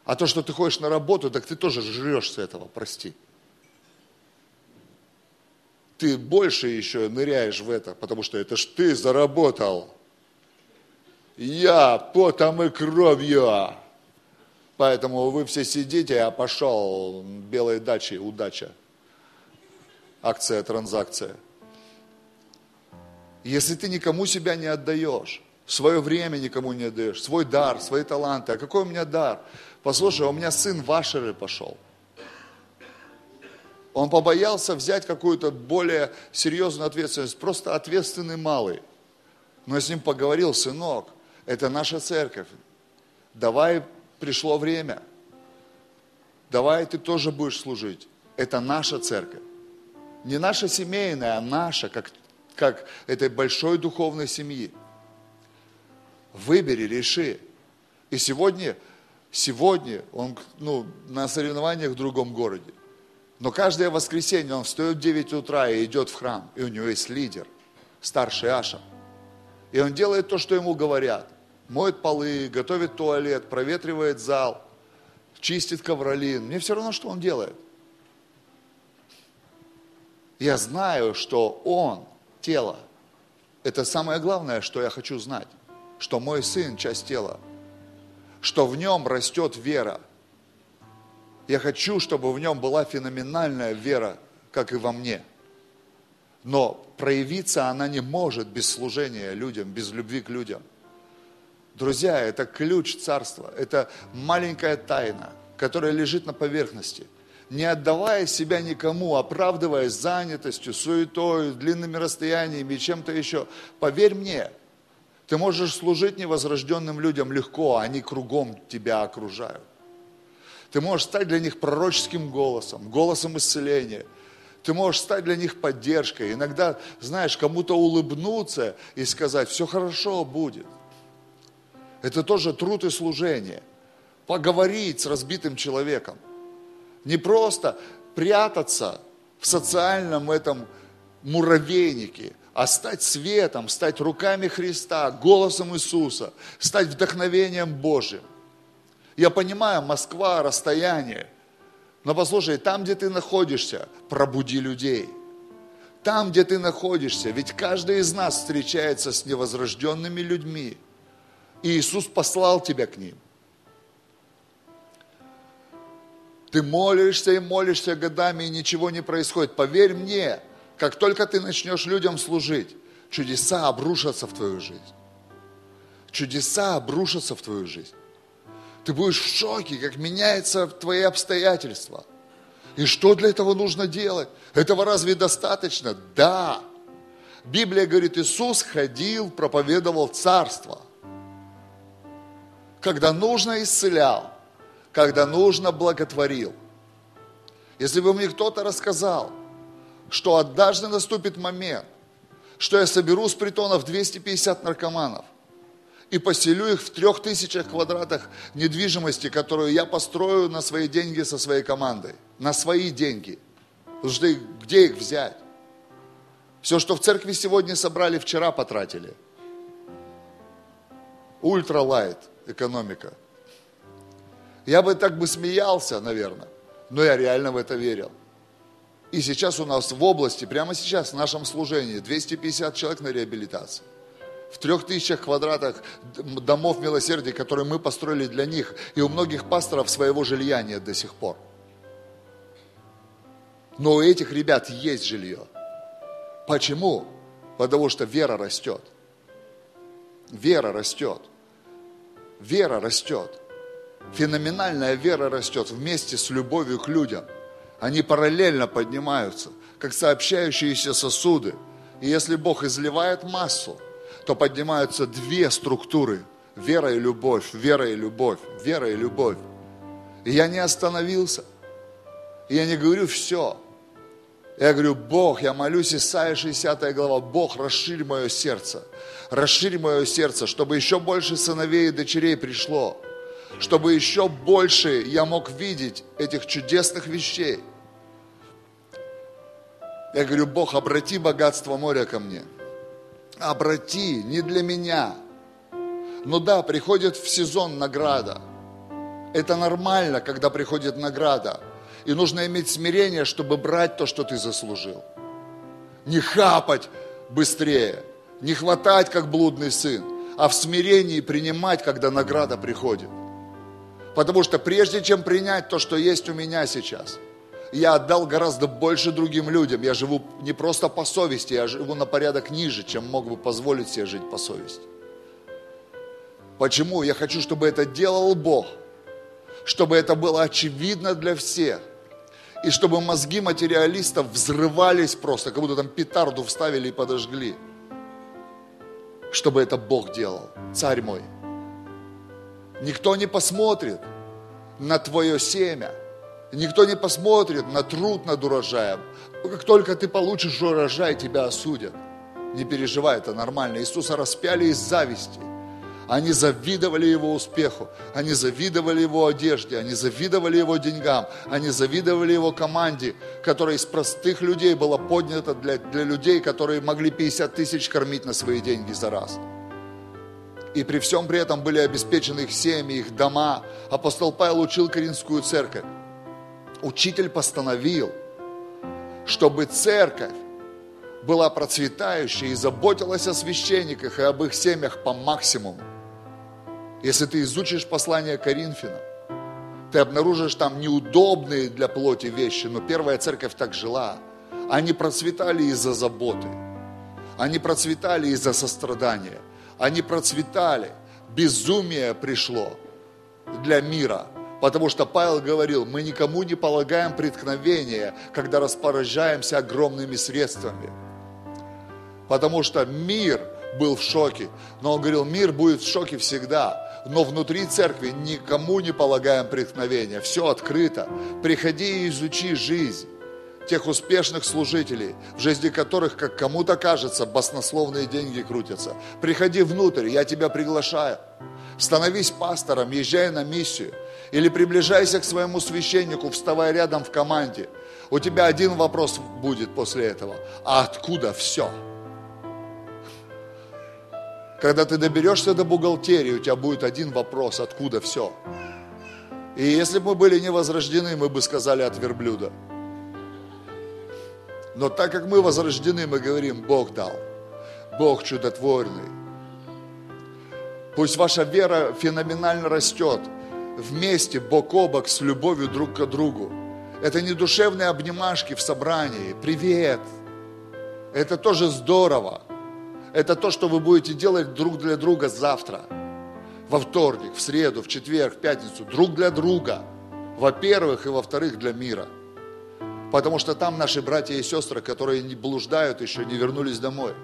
А то, что ты ходишь на работу, так ты тоже жрешь с этого, прости. Ты больше еще ныряешь в это, потому что это ж ты заработал. Я потом и кровью. Поэтому вы все сидите, я пошел, белой дачи, удача. Акция, транзакция. Если ты никому себя не отдаешь, свое время никому не отдаешь, свой дар, свои таланты. А какой у меня дар? Послушай, у меня сын в Ашеры пошел. Он побоялся взять какую-то более серьезную ответственность, просто ответственный малый. Но я с ним поговорил, сынок, это наша церковь. Давай, пришло время. Давай ты тоже будешь служить. Это наша церковь. Не наша семейная, а наша, как как этой большой духовной семьи. Выбери, реши. И сегодня, Сегодня он ну, на соревнованиях в другом городе. Но каждое воскресенье он встает в 9 утра и идет в храм. И у него есть лидер, старший Аша. И он делает то, что ему говорят. Моет полы, готовит туалет, проветривает зал, чистит ковролин. Мне все равно, что он делает. Я знаю, что он, тело, это самое главное, что я хочу знать. Что мой сын – часть тела. Что в нем растет вера. Я хочу, чтобы в нем была феноменальная вера, как и во мне. Но проявиться она не может без служения людям, без любви к людям. Друзья, это ключ царства, это маленькая тайна, которая лежит на поверхности. Не отдавая себя никому, оправдываясь занятостью, суетой, длинными расстояниями и чем-то еще, поверь мне, ты можешь служить невозрожденным людям легко, а они кругом тебя окружают. Ты можешь стать для них пророческим голосом, голосом исцеления. Ты можешь стать для них поддержкой. Иногда, знаешь, кому-то улыбнуться и сказать, все хорошо будет. Это тоже труд и служение. Поговорить с разбитым человеком. Не просто прятаться в социальном этом муравейнике, а стать светом, стать руками Христа, голосом Иисуса, стать вдохновением Божьим. Я понимаю, Москва, расстояние. Но послушай, там, где ты находишься, пробуди людей. Там, где ты находишься, ведь каждый из нас встречается с невозрожденными людьми. И Иисус послал тебя к ним. Ты молишься и молишься годами, и ничего не происходит. Поверь мне, как только ты начнешь людям служить, чудеса обрушатся в твою жизнь. Чудеса обрушатся в твою жизнь. Ты будешь в шоке, как меняются твои обстоятельства. И что для этого нужно делать? Этого разве достаточно? Да. Библия говорит, Иисус ходил, проповедовал царство. Когда нужно, исцелял. Когда нужно, благотворил. Если бы мне кто-то рассказал, что однажды наступит момент, что я соберу с притонов 250 наркоманов, и поселю их в трех тысячах квадратах недвижимости, которую я построю на свои деньги со своей командой. На свои деньги. Потому что где их взять? Все, что в церкви сегодня собрали, вчера потратили. Ultralight экономика. Я бы так бы смеялся, наверное, но я реально в это верил. И сейчас у нас в области, прямо сейчас в нашем служении 250 человек на реабилитации в трех тысячах квадратах домов милосердия, которые мы построили для них. И у многих пасторов своего жилья нет до сих пор. Но у этих ребят есть жилье. Почему? Потому что вера растет. Вера растет. Вера растет. Феноменальная вера растет вместе с любовью к людям. Они параллельно поднимаются, как сообщающиеся сосуды. И если Бог изливает массу, то поднимаются две структуры. Вера и любовь, вера и любовь, вера и любовь. И я не остановился. И я не говорю все. Я говорю, Бог, я молюсь, Исайя 60 глава, Бог, расширь мое сердце. Расширь мое сердце, чтобы еще больше сыновей и дочерей пришло. Чтобы еще больше я мог видеть этих чудесных вещей. Я говорю, Бог, обрати богатство моря ко мне – обрати, не для меня. Ну да, приходит в сезон награда. Это нормально, когда приходит награда. И нужно иметь смирение, чтобы брать то, что ты заслужил. Не хапать быстрее, не хватать, как блудный сын, а в смирении принимать, когда награда приходит. Потому что прежде чем принять то, что есть у меня сейчас – я отдал гораздо больше другим людям. Я живу не просто по совести, я живу на порядок ниже, чем мог бы позволить себе жить по совести. Почему? Я хочу, чтобы это делал Бог. Чтобы это было очевидно для всех. И чтобы мозги материалистов взрывались просто, как будто там петарду вставили и подожгли. Чтобы это Бог делал, царь мой. Никто не посмотрит на твое семя – Никто не посмотрит на труд над урожаем. Как только ты получишь урожай, тебя осудят. Не переживай, это нормально. Иисуса распяли из зависти. Они завидовали его успеху, они завидовали его одежде, они завидовали его деньгам, они завидовали его команде, которая из простых людей была поднята для, для людей, которые могли 50 тысяч кормить на свои деньги за раз. И при всем при этом были обеспечены их семьи, их дома. Апостол Павел учил Коринфскую церковь. Учитель постановил, чтобы церковь была процветающей и заботилась о священниках и об их семьях по максимуму. Если ты изучишь послание Коринфянам, ты обнаружишь там неудобные для плоти вещи, но первая церковь так жила. Они процветали из-за заботы. Они процветали из-за сострадания. Они процветали. Безумие пришло для мира. Потому что Павел говорил, мы никому не полагаем преткновения, когда распоряжаемся огромными средствами. Потому что мир был в шоке. Но он говорил, мир будет в шоке всегда но внутри церкви никому не полагаем преткновения. Все открыто. Приходи и изучи жизнь тех успешных служителей, в жизни которых, как кому-то кажется, баснословные деньги крутятся. Приходи внутрь, я тебя приглашаю. Становись пастором, езжай на миссию. Или приближайся к своему священнику, вставай рядом в команде. У тебя один вопрос будет после этого. А откуда все? Когда ты доберешься до бухгалтерии, у тебя будет один вопрос, откуда все. И если бы мы были не возрождены, мы бы сказали от верблюда. Но так как мы возрождены, мы говорим, Бог дал. Бог чудотворный. Пусть ваша вера феноменально растет вместе, бок о бок, с любовью друг к другу. Это не душевные обнимашки в собрании. Привет. Это тоже здорово. Это то, что вы будете делать друг для друга завтра. Во вторник, в среду, в четверг, в пятницу. Друг для друга. Во-первых и во-вторых для мира. Потому что там наши братья и сестры, которые не блуждают еще, не вернулись домой.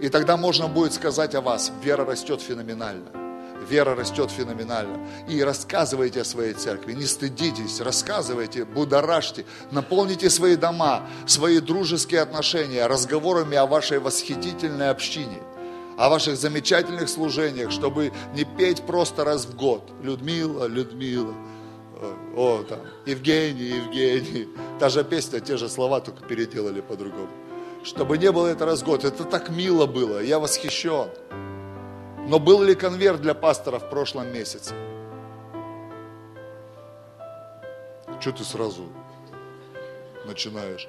И тогда можно будет сказать о вас, вера растет феноменально вера растет феноменально. И рассказывайте о своей церкви, не стыдитесь, рассказывайте, будоражьте, наполните свои дома, свои дружеские отношения разговорами о вашей восхитительной общине, о ваших замечательных служениях, чтобы не петь просто раз в год. Людмила, Людмила, о, там, Евгений, Евгений. Та же песня, те же слова, только переделали по-другому. Чтобы не было это раз в год. Это так мило было, я восхищен. Но был ли конверт для пастора в прошлом месяце? Что ты сразу начинаешь?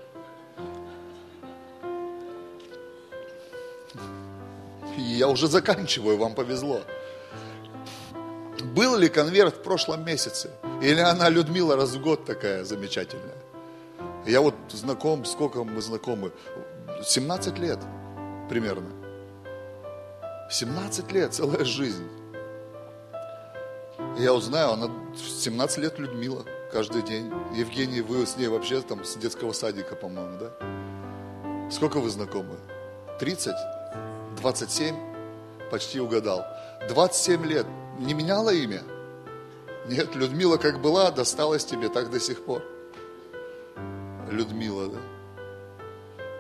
Я уже заканчиваю, вам повезло. Был ли конверт в прошлом месяце? Или она Людмила раз в год такая замечательная? Я вот знаком, сколько мы знакомы? 17 лет примерно. 17 лет, целая жизнь. Я узнаю, она 17 лет Людмила каждый день. Евгений, вы с ней вообще там с детского садика, по-моему, да? Сколько вы знакомы? 30? 27? Почти угадал. 27 лет. Не меняла имя? Нет, Людмила как была, досталась тебе так до сих пор. Людмила, да?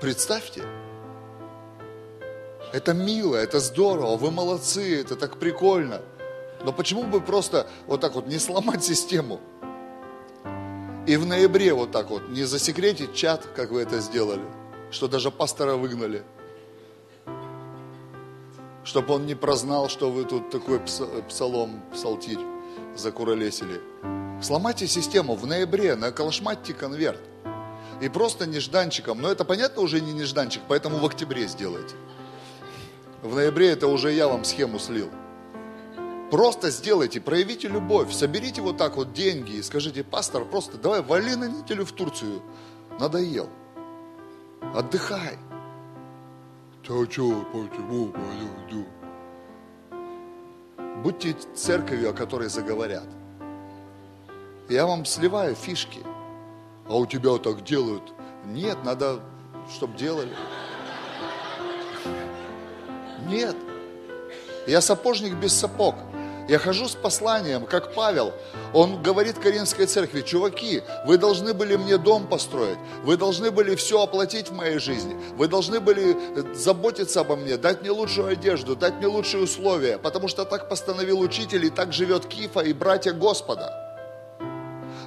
Представьте, это мило, это здорово, вы молодцы, это так прикольно. Но почему бы просто вот так вот не сломать систему? И в ноябре вот так вот не засекретить чат, как вы это сделали, что даже пастора выгнали. Чтобы он не прознал, что вы тут такой псалом, псалтирь закуролесили. Сломайте систему в ноябре, наколошматьте конверт. И просто нежданчиком, но это понятно уже не нежданчик, поэтому в октябре сделайте. В ноябре это уже я вам схему слил. Просто сделайте, проявите любовь, соберите вот так вот деньги и скажите, пастор, просто давай вали на неделю в Турцию. Надоел. Отдыхай. Да что, почему пойду? Будьте церковью, о которой заговорят. Я вам сливаю фишки. А у тебя так делают. Нет, надо, чтобы делали. Нет. Я сапожник без сапог. Я хожу с посланием, как Павел. Он говорит Каринской церкви, чуваки, вы должны были мне дом построить, вы должны были все оплатить в моей жизни, вы должны были э, заботиться обо мне, дать мне лучшую одежду, дать мне лучшие условия, потому что так постановил учитель, и так живет Кифа и братья Господа.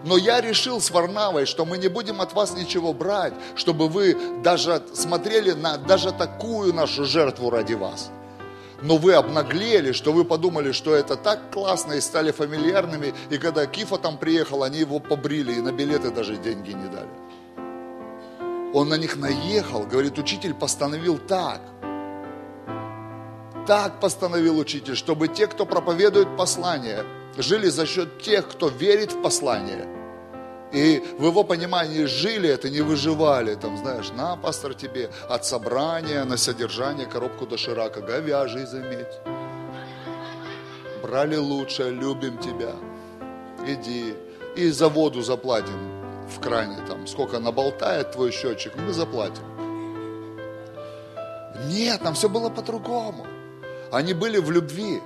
Но я решил с Варнавой, что мы не будем от вас ничего брать, чтобы вы даже смотрели на даже такую нашу жертву ради вас. Но вы обнаглели, что вы подумали, что это так классно и стали фамильярными. И когда Кифа там приехал, они его побрили и на билеты даже деньги не дали. Он на них наехал, говорит, учитель постановил так. Так постановил учитель, чтобы те, кто проповедует послание, жили за счет тех, кто верит в послание. И в его понимании жили это, не выживали. Там, знаешь, на, пастор, тебе от собрания на содержание коробку доширака, говяжий, заметь. Брали лучше, любим тебя. Иди. И за воду заплатим в кране, там, сколько наболтает твой счетчик, мы заплатим. Нет, там все было по-другому. Они были в любви.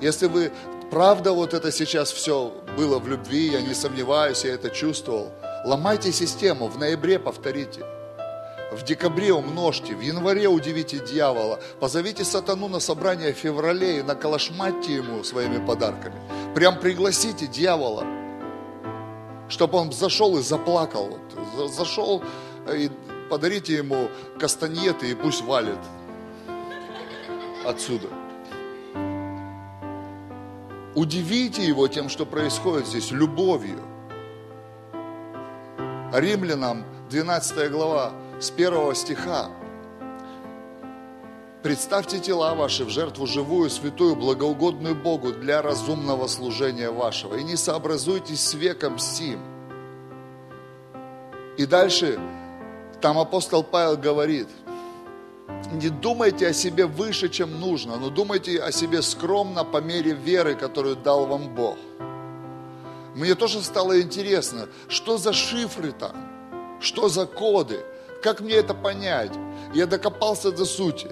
Если вы правда вот это сейчас все было в любви, я не сомневаюсь, я это чувствовал. Ломайте систему, в ноябре повторите. В декабре умножьте, в январе удивите дьявола, позовите сатану на собрание в феврале и наколошматьте ему своими подарками. Прям пригласите дьявола, чтобы он зашел и заплакал. Зашел и подарите ему кастаньеты и пусть валит отсюда. Удивите его тем, что происходит здесь, любовью. Римлянам 12 глава с 1 стиха. Представьте тела ваши в жертву живую, святую, благоугодную Богу для разумного служения вашего. И не сообразуйтесь с веком сим. И дальше там апостол Павел говорит – не думайте о себе выше, чем нужно, но думайте о себе скромно по мере веры, которую дал вам Бог. Мне тоже стало интересно, что за шифры там, что за коды, как мне это понять. Я докопался до сути.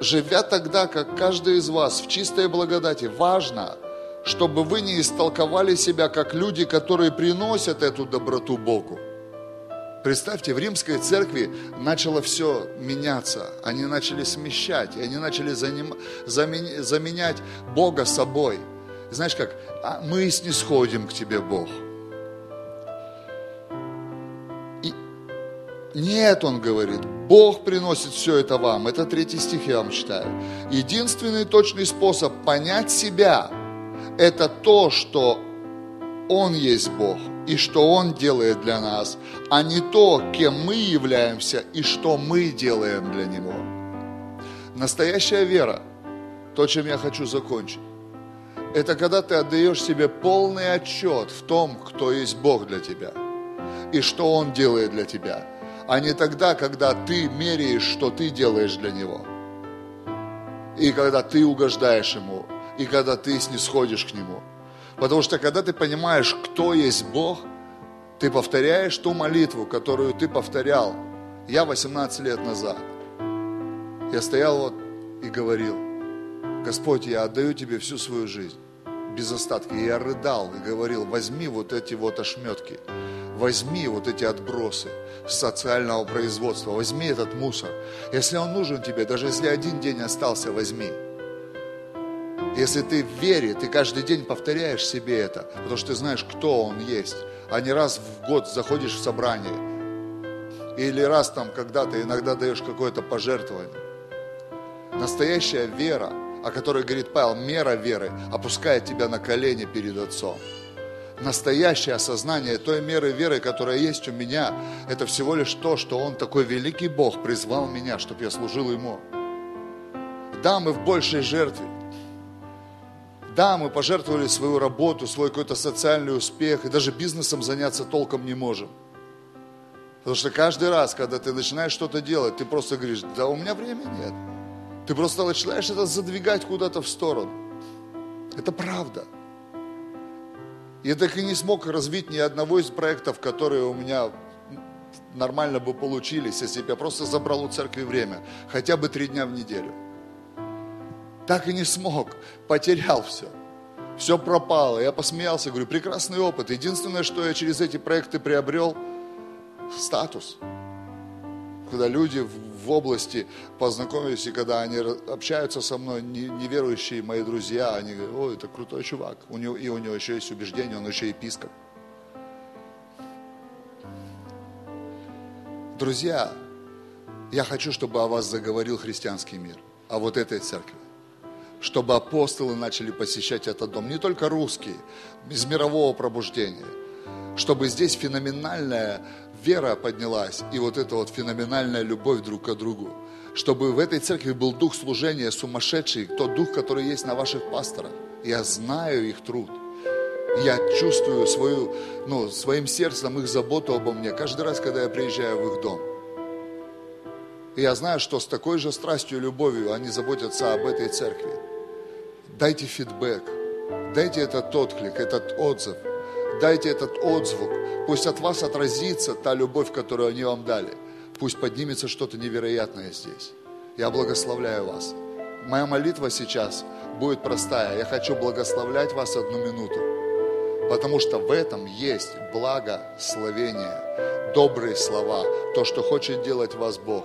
Живя тогда, как каждый из вас, в чистой благодати, важно – чтобы вы не истолковали себя как люди, которые приносят эту доброту Богу. Представьте, в римской церкви начало все меняться, они начали смещать, и они начали заним, замен, заменять Бога собой. Знаешь как, а мы снисходим к тебе, Бог. И нет, он говорит, Бог приносит все это вам. Это третий стих я вам читаю. Единственный точный способ понять себя – это то, что Он есть Бог и что Он делает для нас, а не то, кем мы являемся и что мы делаем для Него. Настоящая вера, то, чем я хочу закончить, это когда ты отдаешь себе полный отчет в том, кто есть Бог для тебя и что Он делает для тебя, а не тогда, когда ты меряешь, что ты делаешь для Него. И когда ты угождаешь Ему, и когда ты снисходишь к Нему. Потому что когда ты понимаешь, кто есть Бог, ты повторяешь ту молитву, которую ты повторял. Я 18 лет назад. Я стоял вот и говорил, Господь, я отдаю Тебе всю свою жизнь, без остатка. И я рыдал и говорил, возьми вот эти вот ошметки, возьми вот эти отбросы социального производства, возьми этот мусор. Если он нужен тебе, даже если один день остался, возьми. Если ты в вере, ты каждый день повторяешь себе это, потому что ты знаешь, кто Он есть, а не раз в год заходишь в собрание, или раз там когда-то иногда даешь какое-то пожертвование. Настоящая вера, о которой говорит Павел, мера веры, опускает тебя на колени перед Отцом. Настоящее осознание той меры веры, которая есть у меня, это всего лишь то, что Он такой великий Бог призвал меня, чтобы я служил Ему. Да, мы в большей жертве, да, мы пожертвовали свою работу, свой какой-то социальный успех, и даже бизнесом заняться толком не можем. Потому что каждый раз, когда ты начинаешь что-то делать, ты просто говоришь, да у меня времени нет. Ты просто начинаешь это задвигать куда-то в сторону. Это правда. Я так и не смог развить ни одного из проектов, которые у меня нормально бы получились, если бы я просто забрал у церкви время, хотя бы три дня в неделю. Так и не смог, потерял все. Все пропало. Я посмеялся, говорю, прекрасный опыт. Единственное, что я через эти проекты приобрел, статус. Когда люди в области познакомились, и когда они общаются со мной, неверующие мои друзья, они говорят, ой, это крутой чувак. У него, и у него еще есть убеждение, он еще епископ. Друзья, я хочу, чтобы о вас заговорил христианский мир, о вот этой церкви чтобы апостолы начали посещать этот дом. Не только русские, из мирового пробуждения. Чтобы здесь феноменальная вера поднялась и вот эта вот феноменальная любовь друг к другу. Чтобы в этой церкви был дух служения сумасшедший, тот дух, который есть на ваших пасторах. Я знаю их труд. Я чувствую свою, ну, своим сердцем их заботу обо мне каждый раз, когда я приезжаю в их дом. И я знаю, что с такой же страстью и любовью они заботятся об этой церкви. Дайте фидбэк, дайте этот отклик, этот отзыв, дайте этот отзвук. Пусть от вас отразится та любовь, которую они вам дали. Пусть поднимется что-то невероятное здесь. Я благословляю вас. Моя молитва сейчас будет простая. Я хочу благословлять вас одну минуту. Потому что в этом есть благословение, добрые слова, то, что хочет делать вас Бог.